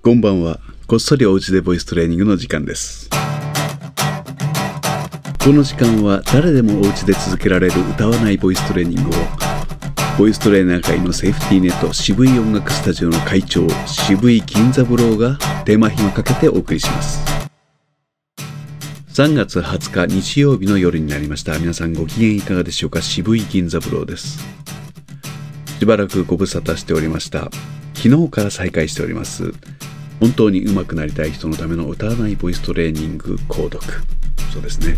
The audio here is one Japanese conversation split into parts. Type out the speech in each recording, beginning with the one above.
こんばんは。こっそりおうちでボイストレーニングの時間です。この時間は誰でもおうちで続けられる歌わないボイストレーニングをボイストレーナー界のセーフティーネット渋い音楽スタジオの会長渋い銀座ブローがテーマ暇かけてお送りします。3月20日日曜日の夜になりました。皆さんご機嫌いかがでしょうか？渋い銀座ブローです。しばらくご無沙汰しておりました。昨日から再開しております。本当に上手くなりたい人のための歌わないボイストレーニング購読。そうですね。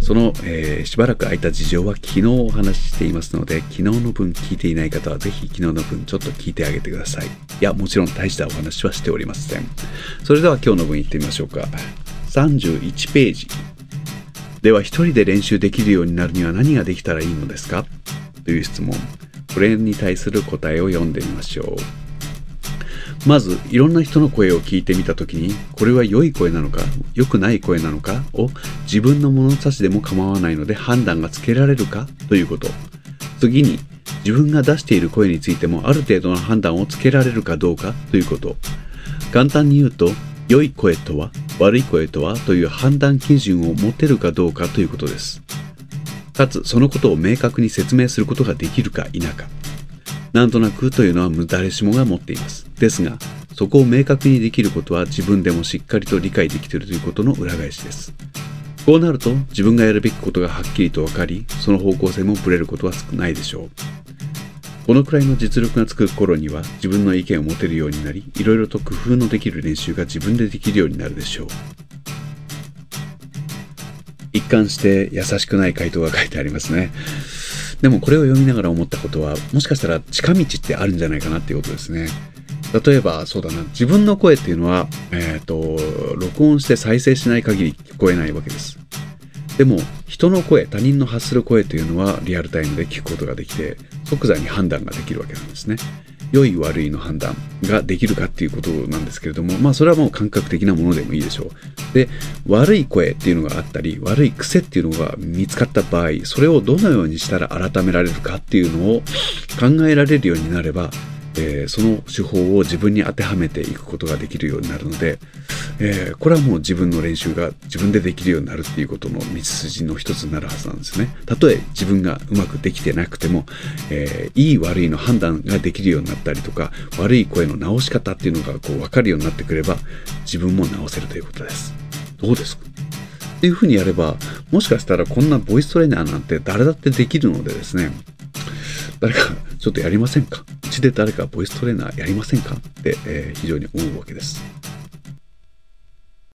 その、えーしばらく空いた事情は昨日お話ししていますので、昨日の分聞いていない方はぜひ昨日の分ちょっと聞いてあげてください。いや、もちろん大したお話はしておりません。それでは今日の分行ってみましょうか。31ページ。では一人で練習できるようになるには何ができたらいいのですか？という質問。これに対する答えを読んでみましょう。まずいろんな人の声を聞いてみた時にこれは良い声なのか良くない声なのかを自分の物差しでも構わないので判断がつけられるかということ。次に自分が出している声についてもある程度の判断をつけられるかどうかということ。簡単に言うと良い声とは悪い声とはという判断基準を持てるかどうかということです。かつそのことを明確に説明することができるか否か。なんとなくというのは誰しもが持っています。ですが、そこを明確にできることは自分でもしっかりと理解できているということの裏返しです。こうなると自分がやるべきことがはっきりと分かり、その方向性もぶれることは少ないでしょう。このくらいの実力がつく頃には自分の意見を持てるようになり、いろいろと工夫のできる練習が自分でできるようになるでしょう。一貫して優しくない回答が書いてありますね。でもこれを読みながら思ったことはもしかしたら近道ってあるんじゃないかなっていうことですね。例えばそうだな自分の声っていうのは、えー、と録音して再生しない限り聞こえないわけです。でも人の声他人の発する声というのはリアルタイムで聞くことができて即座に判断ができるわけなんですね。良い悪いの判断ができるかっていうことなんですけれどもまあそれはもう感覚的なものでもいいでしょう。で悪い声っていうのがあったり悪い癖っていうのが見つかった場合それをどのようにしたら改められるかっていうのを考えられるようになれば、えーその手法を自分に当てはめていくことができるようになるので、えーこれはもう自分の練習が自分でできるようになるっていうことの道筋の一つになるはずなんですね。たとえ自分がうまくできてなくても、えーいい悪いの判断ができるようになったりとか悪い声の直し方っていうのがこう分かるようになってくれば自分も直せるということです。どうですか？っていうふうにやればもしかしたらこんなボイストレーナーなんて誰だってできるのでですね誰かちょっとやりませんか？うちで誰かボイストレーナーやりませんか？って、えー非常に思うわけです。